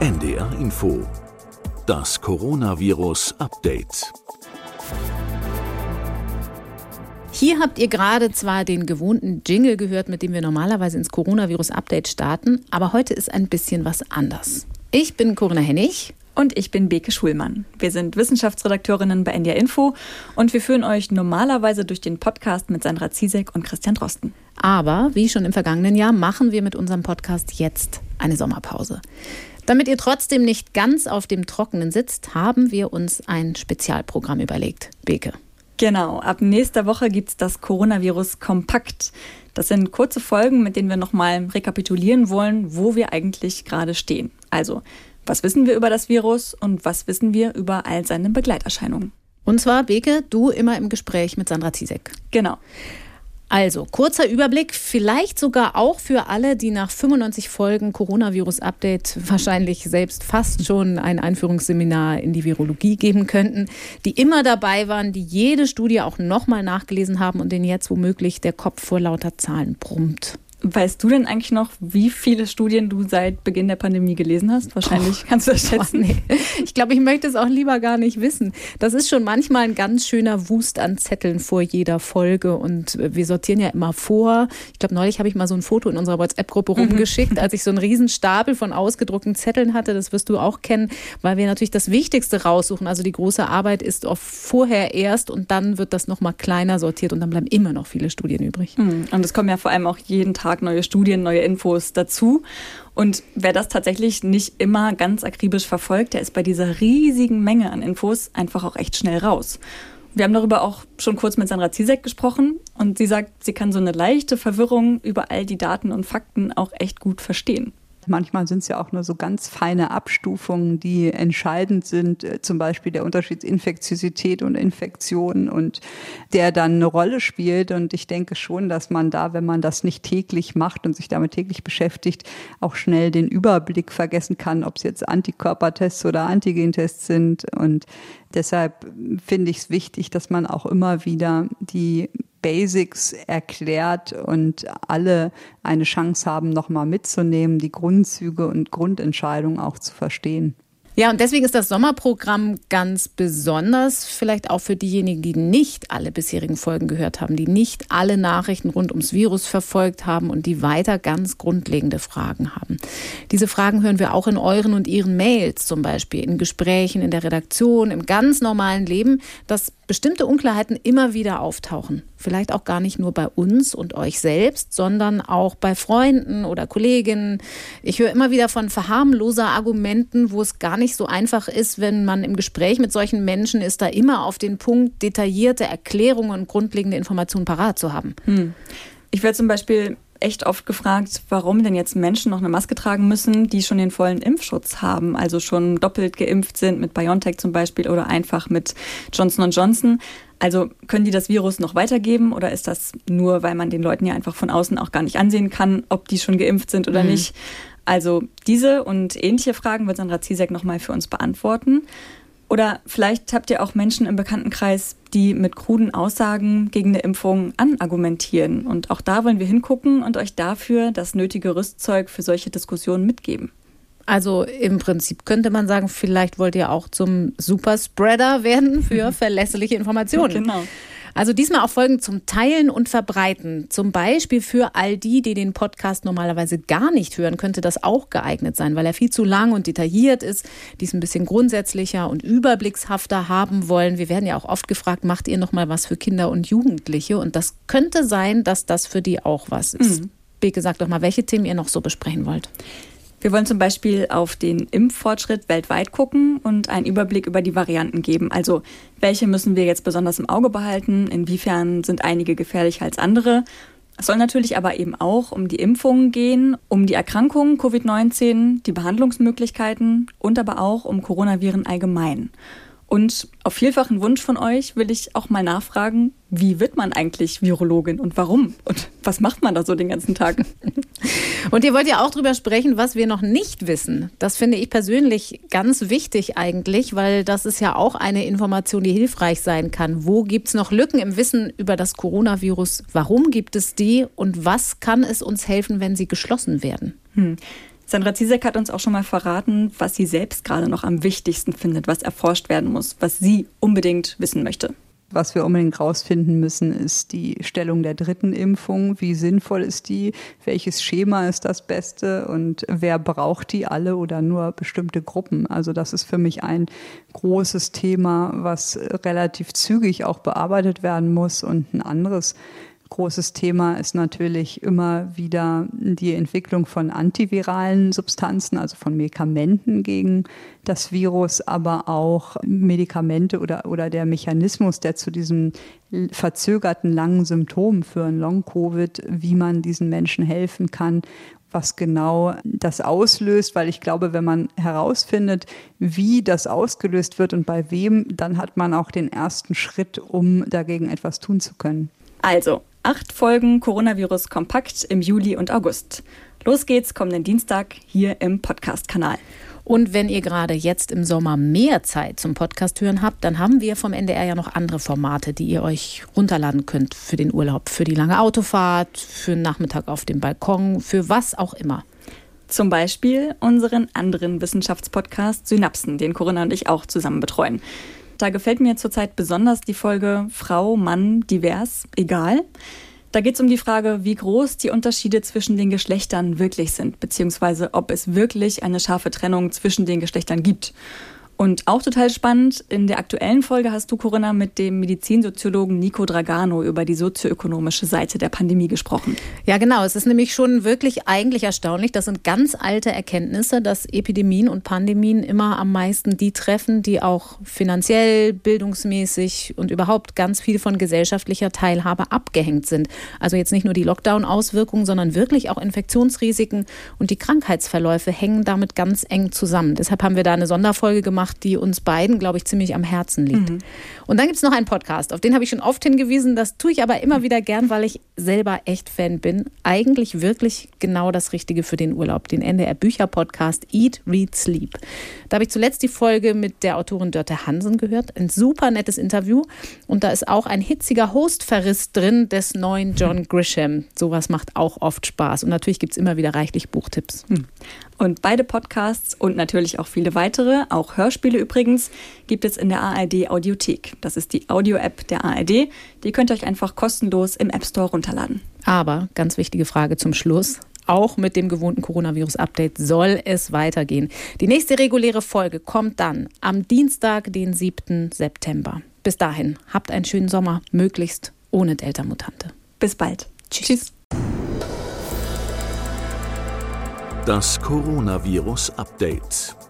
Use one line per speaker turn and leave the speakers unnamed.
NDR Info. Das Coronavirus Update.
Hier habt ihr gerade zwar den gewohnten Jingle gehört, mit dem wir normalerweise ins Coronavirus-Update starten, aber heute ist ein bisschen was anders. Ich bin Corinna Hennig.
Und ich bin Beke Schulmann. Wir sind Wissenschaftsredakteurinnen bei NDR Info und wir führen euch normalerweise durch den Podcast mit Sandra Ziesek und Christian Drosten.
Aber wie schon im vergangenen Jahr machen wir mit unserem Podcast jetzt eine Sommerpause. Damit ihr trotzdem nicht ganz auf dem Trockenen sitzt, haben wir uns ein Spezialprogramm überlegt. Beke.
Genau, ab nächster Woche gibt es das Coronavirus Kompakt. Das sind kurze Folgen, mit denen wir nochmal rekapitulieren wollen, wo wir eigentlich gerade stehen. Also, was wissen wir über das Virus und was wissen wir über all seine Begleiterscheinungen?
Und zwar, Beke, du immer im Gespräch mit Sandra Ziesek.
Genau.
Also, kurzer Überblick, vielleicht sogar auch für alle, die nach 95 Folgen Coronavirus-Update wahrscheinlich selbst fast schon ein Einführungsseminar in die Virologie geben könnten, die immer dabei waren, die jede Studie auch nochmal nachgelesen haben und denen jetzt womöglich der Kopf vor lauter Zahlen brummt.
Weißt du denn eigentlich noch, wie viele Studien du seit Beginn der Pandemie gelesen hast? Wahrscheinlich oh, kannst du das schätzen.
Oh, nee. Ich glaube, ich möchte es auch lieber gar nicht wissen. Das ist schon manchmal ein ganz schöner Wust an Zetteln vor jeder Folge und wir sortieren ja immer vor. Ich glaube, neulich habe ich mal so ein Foto in unserer WhatsApp-Gruppe mhm. rumgeschickt, als ich so einen riesen Stapel von ausgedruckten Zetteln hatte. Das wirst du auch kennen, weil wir natürlich das Wichtigste raussuchen. Also die große Arbeit ist oft vorher erst und dann wird das nochmal kleiner sortiert und dann bleiben immer noch viele Studien übrig.
Mhm. Und es kommen ja vor allem auch jeden Tag Tag neue Studien, neue Infos dazu. Und wer das tatsächlich nicht immer ganz akribisch verfolgt, der ist bei dieser riesigen Menge an Infos einfach auch echt schnell raus. Wir haben darüber auch schon kurz mit Sandra Zizek gesprochen und sie sagt, sie kann so eine leichte Verwirrung über all die Daten und Fakten auch echt gut verstehen.
Manchmal sind es ja auch nur so ganz feine Abstufungen, die entscheidend sind, äh, zum Beispiel der Unterschied Infektiosität und Infektion und der dann eine Rolle spielt. Und ich denke schon, dass man da, wenn man das nicht täglich macht und sich damit täglich beschäftigt, auch schnell den Überblick vergessen kann, ob es jetzt Antikörpertests oder Antigentests sind. Und deshalb finde ich es wichtig, dass man auch immer wieder die Basics erklärt und alle eine Chance haben, nochmal mitzunehmen, die Grundzüge und Grundentscheidungen auch zu verstehen.
Ja, und deswegen ist das Sommerprogramm ganz besonders, vielleicht auch für diejenigen, die nicht alle bisherigen Folgen gehört haben, die nicht alle Nachrichten rund ums Virus verfolgt haben und die weiter ganz grundlegende Fragen haben. Diese Fragen hören wir auch in euren und ihren Mails zum Beispiel, in Gesprächen, in der Redaktion, im ganz normalen Leben, dass bestimmte Unklarheiten immer wieder auftauchen. Vielleicht auch gar nicht nur bei uns und euch selbst, sondern auch bei Freunden oder Kolleginnen. Ich höre immer wieder von verharmloser Argumenten, wo es gar nicht so einfach ist, wenn man im Gespräch mit solchen Menschen ist, da immer auf den Punkt detaillierte Erklärungen und grundlegende Informationen parat zu haben. Hm.
Ich werde zum Beispiel echt oft gefragt, warum denn jetzt Menschen noch eine Maske tragen müssen, die schon den vollen Impfschutz haben, also schon doppelt geimpft sind mit BioNTech zum Beispiel oder einfach mit Johnson Johnson. Also können die das Virus noch weitergeben oder ist das nur, weil man den Leuten ja einfach von außen auch gar nicht ansehen kann, ob die schon geimpft sind oder mhm. nicht? Also diese und ähnliche Fragen wird Sandra Ziesek nochmal für uns beantworten. Oder vielleicht habt ihr auch Menschen im Bekanntenkreis, die mit kruden Aussagen gegen eine Impfung anargumentieren. Und auch da wollen wir hingucken und euch dafür das nötige Rüstzeug für solche Diskussionen mitgeben.
Also im Prinzip könnte man sagen, vielleicht wollt ihr auch zum Superspreader werden für verlässliche Informationen.
genau.
Also diesmal auch Folgen zum Teilen und Verbreiten. Zum Beispiel für all die, die den Podcast normalerweise gar nicht hören, könnte das auch geeignet sein, weil er viel zu lang und detailliert ist, die es ein bisschen grundsätzlicher und überblickshafter haben wollen. Wir werden ja auch oft gefragt, macht ihr noch mal was für Kinder und Jugendliche? Und das könnte sein, dass das für die auch was ist. Mhm. Beke, sag doch mal, welche Themen ihr noch so besprechen wollt.
Wir wollen zum Beispiel auf den Impffortschritt weltweit gucken und einen Überblick über die Varianten geben. Also welche müssen wir jetzt besonders im Auge behalten? Inwiefern sind einige gefährlicher als andere? Es soll natürlich aber eben auch um die Impfungen gehen, um die Erkrankungen Covid-19, die Behandlungsmöglichkeiten und aber auch um Coronaviren allgemein. Und auf vielfachen Wunsch von euch will ich auch mal nachfragen, wie wird man eigentlich Virologin und warum? Und was macht man da so den ganzen Tag?
Und ihr wollt ja auch drüber sprechen, was wir noch nicht wissen. Das finde ich persönlich ganz wichtig eigentlich, weil das ist ja auch eine Information, die hilfreich sein kann. Wo gibt es noch Lücken im Wissen über das Coronavirus? Warum gibt es die? Und was kann es uns helfen, wenn sie geschlossen werden? Hm.
Sandra Zizek hat uns auch schon mal verraten, was sie selbst gerade noch am wichtigsten findet, was erforscht werden muss, was sie unbedingt wissen möchte.
Was wir unbedingt rausfinden müssen, ist die Stellung der dritten Impfung. Wie sinnvoll ist die? Welches Schema ist das Beste? Und wer braucht die alle oder nur bestimmte Gruppen? Also das ist für mich ein großes Thema, was relativ zügig auch bearbeitet werden muss. Und ein anderes Großes Thema ist natürlich immer wieder die Entwicklung von antiviralen Substanzen, also von Medikamenten gegen das Virus, aber auch Medikamente oder, oder der Mechanismus, der zu diesem verzögerten langen Symptomen führen, Long-Covid, wie man diesen Menschen helfen kann was genau das auslöst, weil ich glaube, wenn man herausfindet, wie das ausgelöst wird und bei wem, dann hat man auch den ersten Schritt, um dagegen etwas tun zu können.
Also, Acht Folgen Coronavirus Kompakt im Juli und August. Los geht's kommenden Dienstag hier im Podcast-Kanal.
Und wenn ihr gerade jetzt im Sommer mehr Zeit zum Podcast hören habt, dann haben wir vom NDR ja noch andere Formate, die ihr euch runterladen könnt für den Urlaub, für die lange Autofahrt, für einen Nachmittag auf dem Balkon, für was auch immer.
Zum Beispiel unseren anderen Wissenschaftspodcast Synapsen, den Corinna und ich auch zusammen betreuen. Da gefällt mir zurzeit besonders die Folge Frau, Mann, divers, egal. Da geht es um die Frage, wie groß die Unterschiede zwischen den Geschlechtern wirklich sind, beziehungsweise ob es wirklich eine scharfe Trennung zwischen den Geschlechtern gibt. Und auch total spannend, in der aktuellen Folge hast du, Corinna, mit dem Medizinsoziologen Nico Dragano über die sozioökonomische Seite der Pandemie gesprochen.
Ja, genau. Es ist nämlich schon wirklich eigentlich erstaunlich. Das sind ganz alte Erkenntnisse, dass Epidemien und Pandemien immer am meisten die treffen, die auch finanziell, bildungsmäßig und überhaupt ganz viel von gesellschaftlicher Teilhabe abgehängt sind. Also jetzt nicht nur die Lockdown-Auswirkungen, sondern wirklich auch Infektionsrisiken und die Krankheitsverläufe hängen damit ganz eng zusammen. Deshalb haben wir da eine Sonderfolge gemacht gemacht, die uns beiden, glaube ich, ziemlich am Herzen liegt. Mhm. Und dann gibt es noch einen Podcast, auf den habe ich schon oft hingewiesen. Das tue ich aber immer wieder gern, weil ich selber echt Fan bin. Eigentlich wirklich genau das Richtige für den Urlaub. Den NDR Bücher Podcast Eat, Read, Sleep. Da habe ich zuletzt die Folge mit der Autorin Dörte Hansen gehört. Ein super nettes Interview. Und da ist auch ein hitziger Hostverriss drin des neuen John Grisham. Sowas macht auch oft Spaß. Und natürlich gibt es immer wieder reichlich Buchtipps. Hm.
Und beide Podcasts und natürlich auch viele weitere, auch Hörspiele übrigens, gibt es in der ARD Audiothek. Das ist die Audio-App der ARD. Die könnt ihr euch einfach kostenlos im App Store runterladen.
Aber ganz wichtige Frage zum Schluss. Auch mit dem gewohnten Coronavirus-Update soll es weitergehen. Die nächste reguläre Folge kommt dann am Dienstag, den 7. September. Bis dahin, habt einen schönen Sommer, möglichst ohne Delta-Mutante.
Bis bald.
Tschüss. Tschüss.
Das Coronavirus Update.